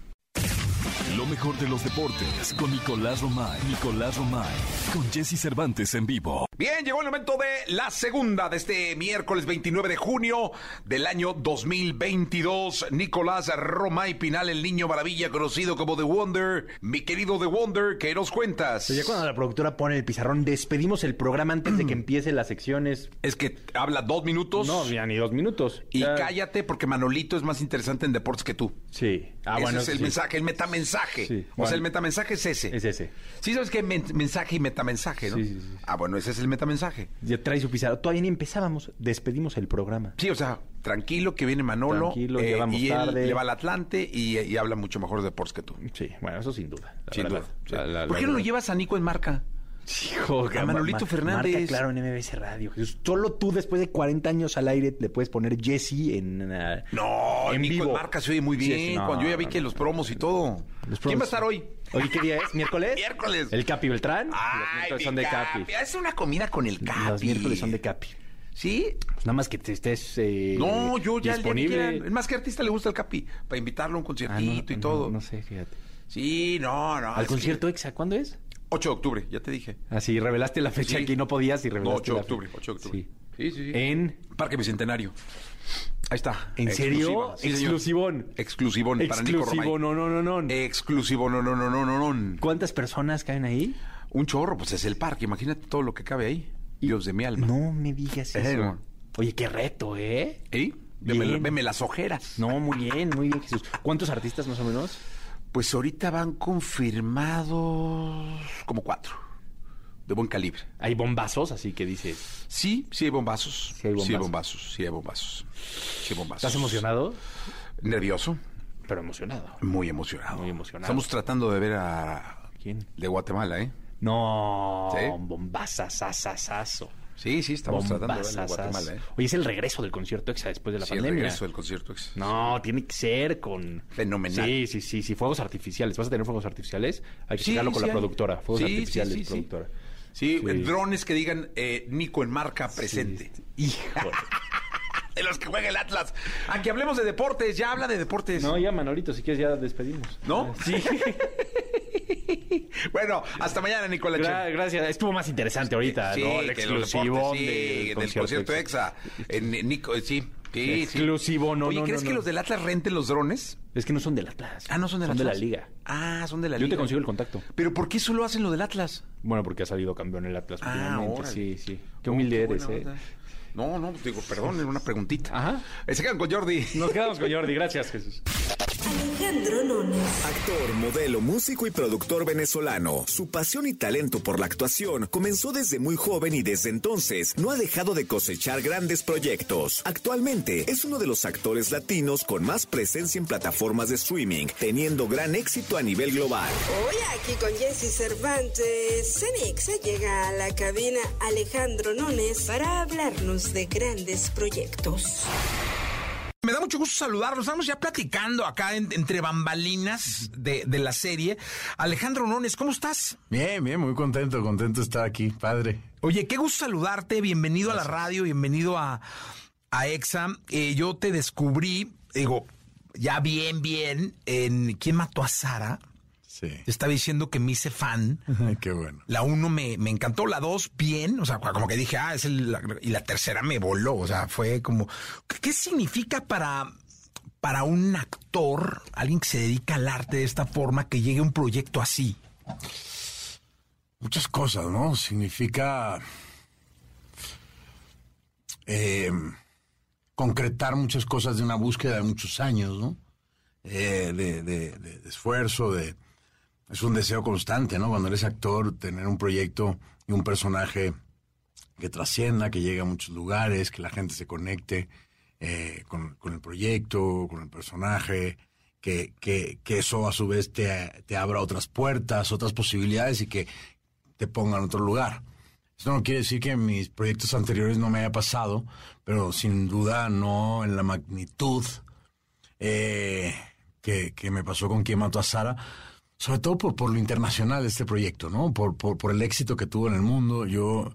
Speaker 1: Lo mejor de los deportes con Nicolás Romay. Nicolás Romay. Con Jesse Cervantes en vivo.
Speaker 2: Bien, llegó el momento de la segunda de este miércoles 29 de junio del año 2022. Nicolás Romay Pinal, el niño maravilla conocido como The Wonder. Mi querido The Wonder, ¿qué nos cuentas?
Speaker 4: Ya cuando la productora pone el pizarrón, despedimos el programa antes de que empiece las secciones.
Speaker 2: Es que habla dos minutos.
Speaker 4: No, ya ni dos minutos.
Speaker 2: Y
Speaker 4: Ya-
Speaker 2: cállate porque Manolito es más interesante en deportes que tú.
Speaker 4: Sí. Ah,
Speaker 2: ese
Speaker 4: bueno.
Speaker 2: es el
Speaker 4: sí.
Speaker 2: mensaje, el metamensaje.
Speaker 4: Sí,
Speaker 2: O sea, el metamensaje es ese.
Speaker 4: Es ese.
Speaker 2: Sí, sabes que mensaje y metamensaje, ¿no?
Speaker 4: Sí, sí, sí.
Speaker 2: Ah, bueno, ese es el metamensaje.
Speaker 4: Ya trae su pizarrón. Todavía ni empezábamos. Despedimos el programa.
Speaker 2: Sí, o sea, tranquilo que viene Manolo.
Speaker 4: Tranquilo,
Speaker 2: eh, y él
Speaker 4: tarde.
Speaker 2: le va al Atlante y, y habla mucho mejor de deportes que tú.
Speaker 4: Sí, bueno, eso sin duda.
Speaker 2: Sin
Speaker 4: verdad.
Speaker 2: duda. sí.
Speaker 4: La- la-
Speaker 2: ¿Por
Speaker 4: la
Speaker 2: qué no lo llevas a Nico en marca?
Speaker 4: Hijo,
Speaker 2: A Manolito
Speaker 4: ma-
Speaker 2: Fernández.
Speaker 4: Marca claro en MBS Radio. Solo tú, después de 40 años al aire, le puedes poner Jesse en. ah,
Speaker 2: No,
Speaker 4: en vivo.
Speaker 2: marca se oye muy bien.
Speaker 4: sí, no,
Speaker 2: cuando yo ya vi
Speaker 4: no,
Speaker 2: que los promos y todo.
Speaker 4: Los
Speaker 2: ¿Quién va a estar hoy?
Speaker 4: ¿Hoy qué día es? ¿Miércoles?
Speaker 2: Miércoles.
Speaker 4: El Capi Beltrán. los
Speaker 2: Ay,
Speaker 4: miércoles son de Capi.
Speaker 2: Es una comida con el Capi.
Speaker 4: Los miércoles son de Capi.
Speaker 2: ¿Sí?
Speaker 4: Pues nada más que te estés eh,
Speaker 2: No, yo ya el día que
Speaker 4: disponible.
Speaker 2: Es más, ¿qué artista le gusta el Capi? Para invitarlo a un
Speaker 4: Ah,
Speaker 2: conciertito
Speaker 4: no,
Speaker 2: y todo.
Speaker 4: No, no sé, fíjate.
Speaker 2: Sí, no, no.
Speaker 4: ¿Al
Speaker 2: que-
Speaker 4: concierto EXA cuándo es?
Speaker 2: 8 de octubre, ya te dije.
Speaker 4: Así, revelaste la fecha
Speaker 2: Sí.
Speaker 4: aquí, no podías y
Speaker 2: No,
Speaker 4: revelaste
Speaker 2: 8 de octubre,
Speaker 4: fecha.
Speaker 2: 8 de octubre.
Speaker 4: Sí.
Speaker 2: Sí, sí, sí.
Speaker 4: En...
Speaker 2: Parque Bicentenario. Ahí está.
Speaker 4: ¿En serio?
Speaker 2: Sí.
Speaker 4: Exclusivón.
Speaker 2: Exclusivón para Nico
Speaker 4: Exclusivo,
Speaker 2: Romay.
Speaker 4: no, no, no, no.
Speaker 2: Exclusivo, no, no, no, no, no, no.
Speaker 4: ¿Cuántas personas caen ahí?
Speaker 2: Un chorro, pues es el parque. Imagínate todo lo que cabe ahí. Dios de mi alma.
Speaker 4: No me digas
Speaker 2: Eh,
Speaker 4: eso.
Speaker 2: no.
Speaker 4: Oye, qué reto, ¿eh?
Speaker 2: ¿Eh? Veme, veme las ojeras.
Speaker 4: No, muy bien, muy bien, Jesús. ¿Cuántos artistas más o menos?
Speaker 2: Pues ahorita van confirmados como cuatro. De buen calibre.
Speaker 4: Hay bombazos, así que dices.
Speaker 2: Sí, sí hay bombazos.
Speaker 4: Sí hay bombazos.
Speaker 2: Sí hay bombazos. Sí hay bombazos. Sí hay bombazos.
Speaker 4: ¿Estás emocionado?
Speaker 2: Nervioso.
Speaker 4: Pero emocionado.
Speaker 2: Muy emocionado.
Speaker 4: Muy emocionado.
Speaker 2: Estamos tratando de ver a...
Speaker 4: ¿Quién?
Speaker 2: De Guatemala, ¿eh?
Speaker 4: No,
Speaker 2: ¿Sí?
Speaker 4: bombazazazazo.
Speaker 2: Sí, sí, estamos tratando de
Speaker 4: Bombazazazo.
Speaker 2: Guatemala, ¿eh?
Speaker 4: Oye, es el regreso del concierto EXA después de la
Speaker 2: Sí, el
Speaker 4: pandemia.
Speaker 2: regreso del concierto. ex.
Speaker 4: No, tiene que ser con...
Speaker 2: Fenomenal.
Speaker 4: Sí, sí, sí, sí, fuegos artificiales. ¿Vas a tener fuegos artificiales? Hay que
Speaker 2: Sí,
Speaker 4: checarlo con
Speaker 2: sí
Speaker 4: la productora. Fuegos artificiales, productora.
Speaker 2: Sí,
Speaker 4: Sí.
Speaker 2: drones que digan eh, Nico en marca presente.
Speaker 4: Híjole.
Speaker 2: De los que juega el Atlas. Aquí hablemos de deportes. Ya habla de deportes.
Speaker 4: No, ya, Manolito, si quieres ya despedimos.
Speaker 2: ¿No?
Speaker 4: Sí.
Speaker 2: bueno, hasta mañana, Nicolás.
Speaker 4: Gra- gracias. Estuvo más interesante ahorita,
Speaker 2: Sí,
Speaker 4: ¿no? El exclusivo
Speaker 2: deportes, sí,
Speaker 4: del,
Speaker 2: concierto EXA. En, en Nico, eh, sí.
Speaker 4: Exclusivo, no,
Speaker 2: Oye,
Speaker 4: no,
Speaker 2: ¿crees
Speaker 4: no,
Speaker 2: que los del Atlas renten los drones?
Speaker 4: Es que no son del Atlas.
Speaker 2: Ah, no son del
Speaker 4: Son de
Speaker 2: Atlas.
Speaker 4: la liga.
Speaker 2: Ah, son de la
Speaker 4: Yo
Speaker 2: liga.
Speaker 4: te consigo el contacto.
Speaker 2: Pero ¿por qué solo hacen lo del Atlas?
Speaker 4: Bueno, porque ha salido campeón el Atlas
Speaker 2: Ah,
Speaker 4: últimamente. Sí, sí. Qué
Speaker 2: Oh,
Speaker 4: humilde
Speaker 2: qué
Speaker 4: eres, ¿eh?
Speaker 2: onda. No, no, digo, perdón, era una preguntita.
Speaker 4: Ajá.
Speaker 2: Eh, Se quedan con Jordi.
Speaker 4: Nos quedamos con Jordi. Gracias, Jesús.
Speaker 9: Alejandro Nones.
Speaker 1: Actor, modelo, músico y productor venezolano. Su pasión y talento por la actuación comenzó desde muy joven y desde entonces no ha dejado de cosechar grandes proyectos. Actualmente es uno de los actores latinos con más presencia en plataformas de streaming, teniendo gran éxito a nivel global.
Speaker 9: Hoy aquí con Jesse Cervantes, Cenix llega a la cabina Alejandro Nones para hablarnos de grandes proyectos.
Speaker 2: Me da mucho gusto saludarlos. Estamos ya platicando acá en- entre bambalinas de, de la serie. Alejandro Nones, ¿cómo estás?
Speaker 10: Bien, bien, muy contento, contento de estar aquí, padre.
Speaker 2: Oye, qué gusto saludarte. Bienvenido a la radio, bienvenido a, a EXA. Eh, yo te descubrí, digo, ya bien, bien, en ¿Quién mató a Sara?
Speaker 10: Sí.
Speaker 2: Estaba diciendo que me hice fan.
Speaker 10: Qué bueno.
Speaker 2: La uno me, me encantó, la dos bien, o sea, como que dije, ah, es el, la- y la tercera me voló, o sea, fue como, ¿qué, significa para, para un actor, alguien que se dedica al arte de esta forma, que llegue a un proyecto así?
Speaker 10: Muchas cosas, ¿no? Significa eh, concretar muchas cosas de una búsqueda de muchos años, ¿no? Eh, de, de- de- de esfuerzo, de... Es un deseo constante, ¿no? Cuando eres actor, tener un proyecto y un personaje que trascienda, que llegue a muchos lugares, que la gente se conecte eh, con, el proyecto, con el personaje, que, eso a su vez te, abra otras puertas, otras posibilidades y que te ponga en otro lugar. Esto no quiere decir que en mis proyectos anteriores no me haya pasado, pero sin duda no en la magnitud eh, que me pasó con quien mató a Sara, sobre todo por, por lo internacional de este proyecto, ¿no? Por, por, por el éxito que tuvo en el mundo. Yo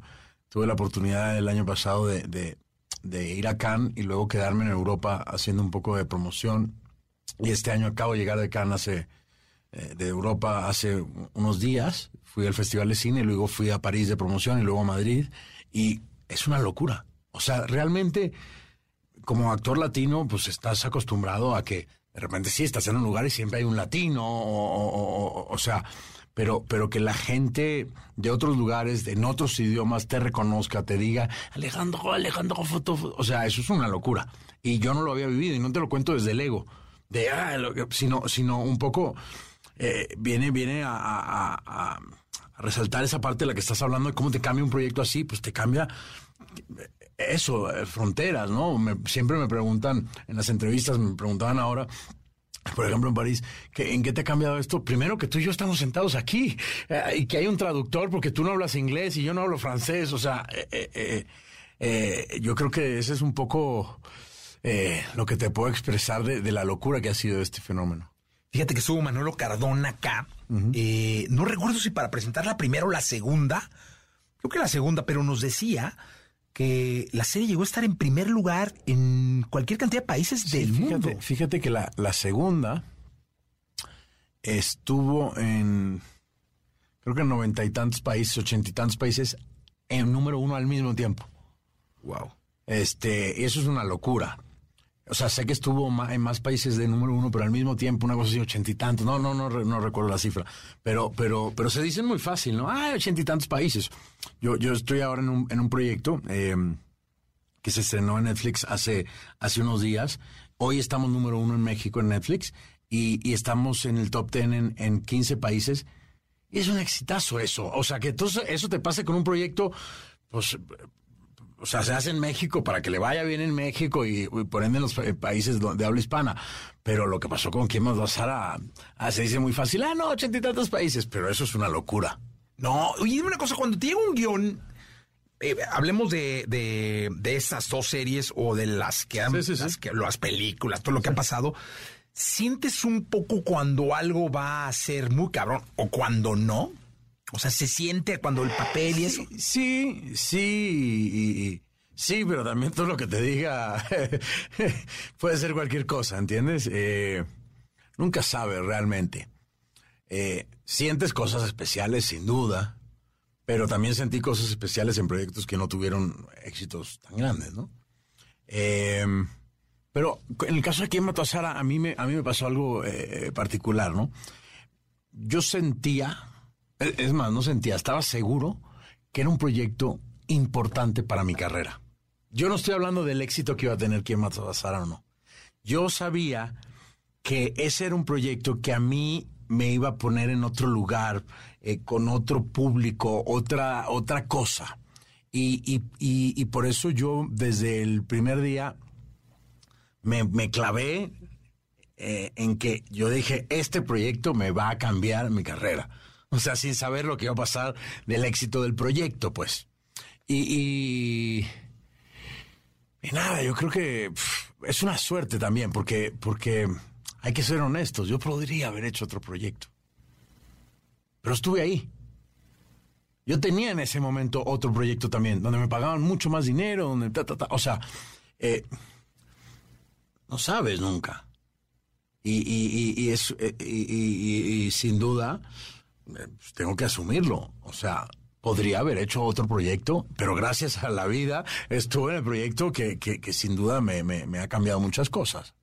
Speaker 10: tuve la oportunidad el año pasado de, de, de ir a Cannes y luego quedarme en Europa haciendo un poco de promoción. Y este año acabo de llegar de Cannes hace, eh, de Europa hace unos días. Fui al Festival de Cine, luego fui a París de promoción y luego a Madrid. Y es una locura. O sea, realmente como actor latino, pues estás acostumbrado a que de repente sí estás en un lugar y siempre hay un latino, o, o- o- o sea, pero, pero que la gente de otros lugares, en otros idiomas, te reconozca, te diga, Alejandro, Alejandro, foto, foto". o sea, eso es una locura. Y yo no lo había vivido y no te lo cuento desde el ego, de, "Ah, lo que-", sino, sino un poco, eh, viene, viene a- a resaltar esa parte de la que estás hablando de cómo te cambia un proyecto así, pues te cambia eso, eh, fronteras, ¿no? Me- siempre me preguntan, en las entrevistas me preguntaban ahora, por ejemplo en París, que, ¿en qué te ha cambiado esto? Primero que tú y yo estamos sentados aquí eh, y que hay un traductor porque tú no hablas inglés y yo no hablo francés, o sea, eh, yo creo que ese es un poco lo que te puedo expresar de, de la locura que ha sido este fenómeno.
Speaker 2: Fíjate que estuvo Manolo Cardona acá. Eh, no recuerdo si para presentar la primera o la segunda. Creo que la segunda, pero nos decía que la serie llegó a estar en primer lugar en cualquier cantidad de países del
Speaker 10: fíjate,
Speaker 2: mundo.
Speaker 10: Fíjate que la, la segunda estuvo en, creo que en noventa y tantos países, ochenta y tantos países, en número uno al mismo tiempo.
Speaker 2: Wow.
Speaker 10: Este, eso es una locura. O sea, sé que estuvo en más países de número uno, pero al mismo tiempo, una cosa así, ochenta y tantos. No, no, no, no recuerdo la cifra. Pero, pero, pero se dicen muy fácil, ¿no? Ah, ochenta y tantos países. Yo, yo estoy ahora en un, en un proyecto eh, que se estrenó en Netflix hace, hace unos días. Hoy estamos número uno en México en Netflix y, y estamos en el top ten en, en 15 países. Y es un exitazo eso. O sea, que entonces eso te pase con un proyecto, pues o sea, se hace en México para que le vaya bien en México y, y por ende en los eh, países do- de habla hispana. Pero lo que pasó con Quién más va a Sara, ah, se dice muy fácil, ah, no, ochenta y tantos países, pero eso es una locura.
Speaker 2: No, oye, dime una cosa, cuando te llega un guion, eh, hablemos de, de, de estas dos series o de las que han,
Speaker 10: Sí, sí, sí.
Speaker 2: las, que- las películas, todo lo que ha pasado, ¿sientes un poco cuando algo va a ser muy cabrón o cuando no? O sea, se siente cuando el papel y eso.
Speaker 10: Sí, sí, y- sí, pero también todo lo que te diga puede ser cualquier cosa, ¿entiendes? Eh, nunca sabes realmente. Eh, sientes cosas especiales, sin duda, pero también sentí cosas especiales en proyectos que no tuvieron éxitos tan grandes, ¿no? Eh, pero en el caso de Quién mató a a mí me, a mí me pasó algo particular, ¿no? Yo sentía, es más, no sentía, estaba seguro que era un proyecto importante para mi carrera. Yo no estoy hablando del éxito que iba a tener Quién mató a Sara o no. Yo sabía que ese era un proyecto que a mí me iba a poner en otro lugar, eh, con otro público, otra, otra cosa. Y, y- y- y por eso yo desde el primer día me, me clavé eh, en que yo dije, este proyecto me va a cambiar mi carrera. O sea, sin saber lo que iba a pasar del éxito del proyecto, pues. Y, y, y nada, yo creo que es una suerte también, porque, porque hay que ser honestos. Yo podría haber hecho otro proyecto. Pero estuve ahí. Yo tenía en ese momento otro proyecto también, donde me pagaban mucho más dinero, donde ta, ta, ta. O sea, eh, no sabes nunca. Y, y- y- y es, eh, y, sin duda, tengo que asumirlo. O sea, podría haber hecho otro proyecto, pero gracias a la vida estuve en el proyecto que, que- que sin duda me, me- me ha cambiado muchas cosas.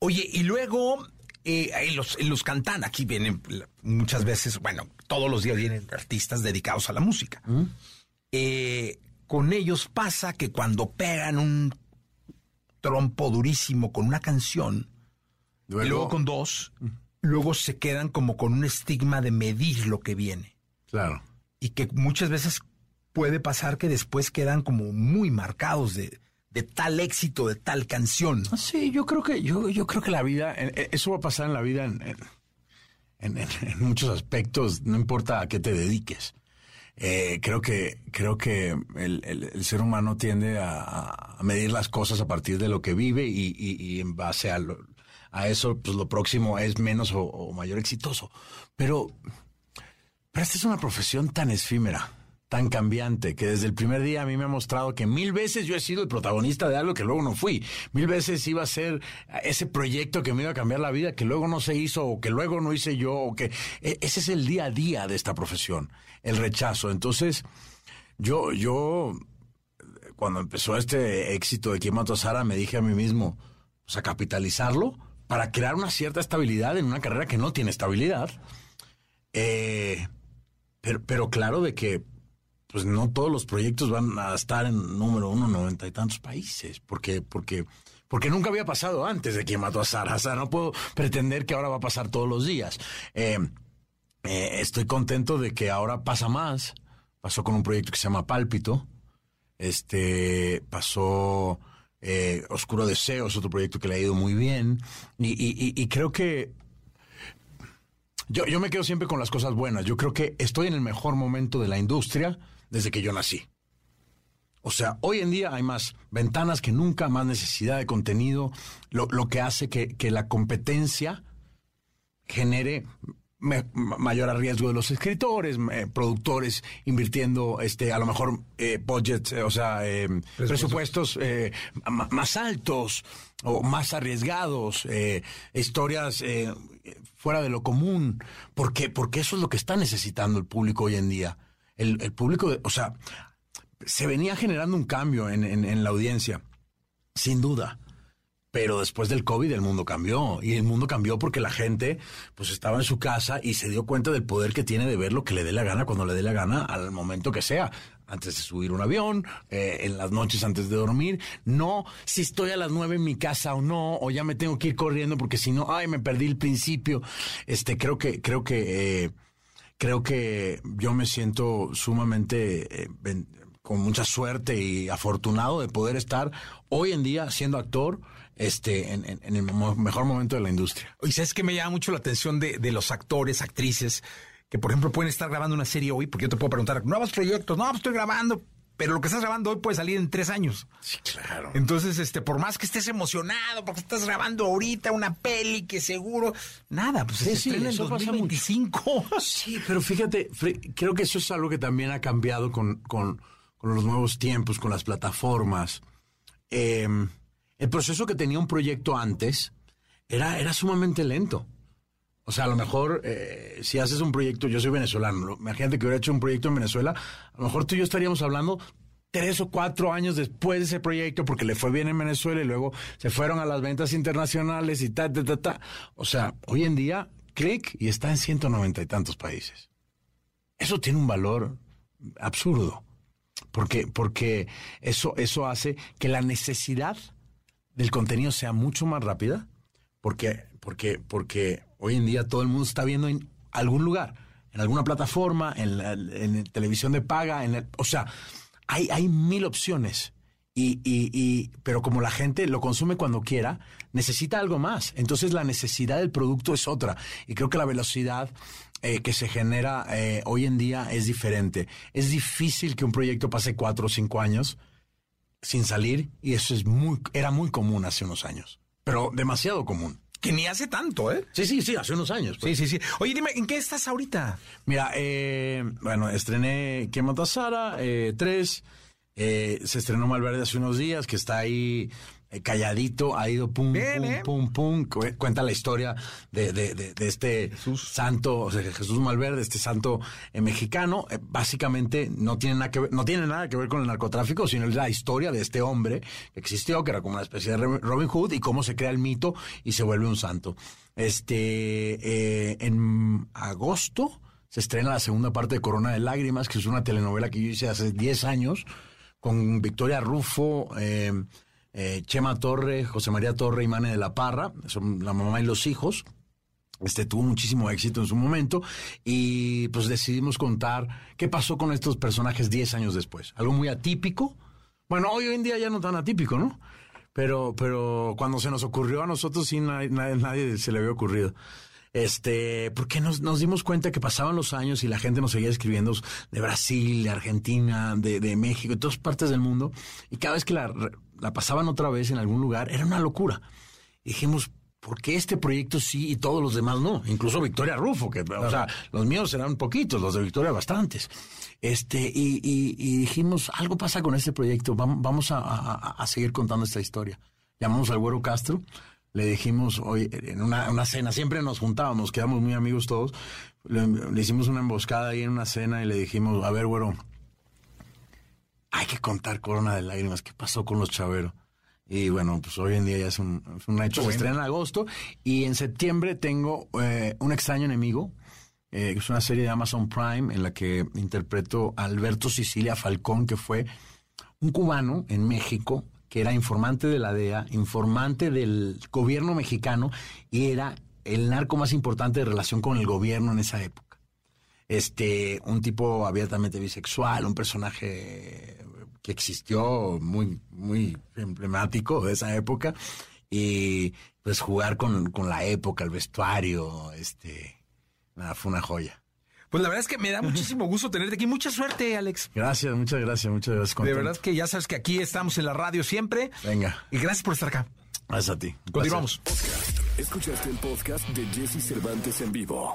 Speaker 11: Oye, y luego eh, los, los cantan, aquí vienen muchas veces, bueno, todos los días vienen artistas dedicados a la música. Eh, con ellos pasa que cuando pegan un trompo durísimo con una canción, y luego con dos, luego se quedan como con un estigma de medir lo que viene.
Speaker 10: Claro.
Speaker 11: Y que muchas veces puede pasar que después quedan como muy marcados de, de tal éxito, de tal canción.
Speaker 10: Sí, yo creo que, yo, yo creo que la vida, eh, eh, eso va a pasar en la vida en, en- en- en- en muchos aspectos, no importa a qué te dediques. Eh, creo que, creo que el, el- el ser humano tiende a, a medir las cosas a partir de lo que vive y, y- y en base a, lo- a eso, pues lo próximo es menos o, mayor exitoso. Pero, pero esta es una profesión tan efímera, tan cambiante, que desde el primer día a mí me ha mostrado que mil veces yo he sido el protagonista de algo que luego no fui. Mil veces iba a ser ese proyecto que me iba a cambiar la vida, que luego no se hizo, o que luego no hice yo, o que e- ese es el día a día de esta profesión, el rechazo. Entonces, yo, yo, cuando empezó este éxito de a Sara, me dije a mí mismo, o sea, capitalizarlo para crear una cierta estabilidad en una carrera que no tiene estabilidad. Eh, pero, claro de que pues no todos los proyectos van a estar en número uno en noventa y tantos países, porque, porque, porque nunca había pasado antes de que mató a Sara. O sea, no puedo pretender que ahora va a pasar todos los días. Eh, eh, estoy contento de que ahora pasa más. Pasó con un proyecto que se llama Pálpito. Este pasó eh, Oscuro Deseo, es otro proyecto que le ha ido muy bien. Y, y- y- creo que yo, yo me quedo siempre con las cosas buenas. Yo creo que estoy en el mejor momento de la industria desde que yo nací. O sea, hoy en día hay más ventanas que nunca, más necesidad de contenido, lo, lo que hace que, que la competencia genere mayor riesgo de los escritores, eh, productores invirtiendo, este, a lo mejor eh, budgets, eh, o sea, eh, presupuestos ma- más altos o más arriesgados, historias eh, fuera de lo común. ¿Por qué? Porque eso es lo que está necesitando el público hoy en día. El, el público, o sea, se venía generando un cambio en, en- en la audiencia, sin duda. Pero después del COVID el mundo cambió. Y el mundo cambió porque la gente pues estaba en su casa y se dio cuenta del poder que tiene de ver lo que le dé la gana cuando le dé la gana al momento que sea. Antes de subir un avión, eh, en las noches antes de dormir. No si estoy a las nueve en mi casa o no, o ya me tengo que ir corriendo porque si no, ay, me perdí el principio. Este, creo que, creo que, eh, creo que yo me siento sumamente eh, con mucha suerte y afortunado de poder estar hoy en día siendo actor este en, en- en el mejor momento de la industria.
Speaker 11: Y sabes que me llama mucho la atención de, de los actores, actrices, que por ejemplo pueden estar grabando una serie hoy, porque yo te puedo preguntar, nuevos proyectos, no, pues estoy grabando, pero lo que estás grabando hoy puede salir en tres años.
Speaker 10: Sí, claro.
Speaker 11: Entonces, este, por más que estés emocionado, porque estás grabando ahorita una peli que seguro, nada, pues se
Speaker 10: Sí, sí,
Speaker 11: estrena en
Speaker 10: eso pasa
Speaker 11: 2025.
Speaker 10: Sí, pero fíjate, creo que eso es algo que también ha cambiado con, con- con los nuevos tiempos, con las plataformas. Eh, el proceso que tenía un proyecto antes era, era sumamente lento. O sea, a lo mejor eh, si haces un proyecto, yo soy venezolano, ¿no? imagínate que hubiera hecho un proyecto en Venezuela, a lo mejor tú y yo estaríamos hablando tres o cuatro años después de ese proyecto porque le fue bien en Venezuela y luego se fueron a las ventas internacionales y ta, ta, ta, ta. O sea, hoy en día, clic y está en 190 y tantos países. Eso tiene un valor absurdo. Porque, porque eso, eso hace que la necesidad del contenido sea mucho más rápida. Porque, porque, porque hoy en día todo el mundo está viendo en algún lugar, en alguna plataforma, en, la, en la televisión de paga, en el- o sea, hay, hay mil opciones. Y, y, y, pero como la gente lo consume cuando quiera, necesita algo más. Entonces la necesidad del producto es otra. Y creo que la velocidad eh, que se genera eh, hoy en día es diferente. Es difícil que un proyecto pase cuatro o cinco años sin salir y eso es muy, era muy común hace unos años. Pero demasiado común.
Speaker 11: Que ni hace tanto, ¿eh?
Speaker 10: Sí, sí, sí, hace unos años. pues.
Speaker 11: Sí, sí, sí. Oye, dime, ¿en qué estás ahorita?
Speaker 10: Mira, eh, bueno, estrené ¿Quién mató a Sara? Eh, tres. Eh, se estrenó Malverde hace unos días, que está ahí calladito, ha ido pum,
Speaker 11: Bien,
Speaker 10: pum,
Speaker 11: ¿eh?
Speaker 10: pum, pum. Cu- Cuenta la historia de, de- de- de este santo, o sea, Jesús Malverde, este santo eh, mexicano. Eh, básicamente no tiene, nada que ver, no tiene nada que ver con el narcotráfico, sino es la historia de este hombre que existió, que era como una especie de Ro- Robin Hood, y cómo se crea el mito y se vuelve un santo. Este, eh, en agosto se estrena la segunda parte de Corona de Lágrimas, que es una telenovela que yo hice hace 10 años con Victoria Rufo, eh, Chema Torre, José María Torre y Mane de la Parra, son la mamá y los hijos. Este tuvo muchísimo éxito en su momento y pues decidimos contar qué pasó con estos personajes 10 años después. Algo muy atípico. Bueno, hoy en día ya no tan atípico, ¿no? Pero, pero cuando se nos ocurrió a nosotros sí nadie se le había ocurrido. Este, porque nos, nos dimos cuenta que pasaban los años y la gente nos seguía escribiendo de Brasil, de Argentina, de, de México, de todas partes del mundo. Y cada vez que la, la pasaban otra vez en algún lugar, era una locura. Dijimos, ¿por qué este proyecto sí y todos los demás no? Incluso Victoria Rufo, que, o sea, los míos eran poquitos, los de Victoria bastantes. Este, y, y- y dijimos, algo pasa con este proyecto, vam- vamos a, a- a seguir contando esta historia. Llamamos al Güero Castro, le dijimos, hoy en una, una cena, siempre nos juntábamos, quedamos muy amigos todos, le, le hicimos una emboscada ahí en una cena y le dijimos, a ver, Güero, hay que contar Corona de Lágrimas, ¿qué pasó con los Chaveros? Y bueno, pues hoy en día ya es un, es un hecho. Se estrena en agosto y en septiembre tengo eh, Un extraño enemigo. eh, que es una serie de Amazon Prime en la que interpreto a Alberto Sicilia Falcón, que fue un cubano en México que era informante de la DEA, informante del gobierno mexicano y era el narco más importante de relación con el gobierno en esa época. Este, un tipo abiertamente bisexual, un personaje que existió muy, muy emblemático de esa época y pues jugar con, con la época, el vestuario, este, nada, fue una joya.
Speaker 11: Pues la verdad es que me da muchísimo gusto tenerte aquí. Mucha suerte, Alex.
Speaker 10: Gracias, muchas gracias, muchas gracias.
Speaker 11: De verdad que ya sabes que aquí estamos en la radio siempre.
Speaker 10: Venga.
Speaker 11: Y gracias por estar acá.
Speaker 10: Gracias a ti.
Speaker 11: Continuamos.
Speaker 1: Escuchaste el podcast de Jesse Cervantes en vivo.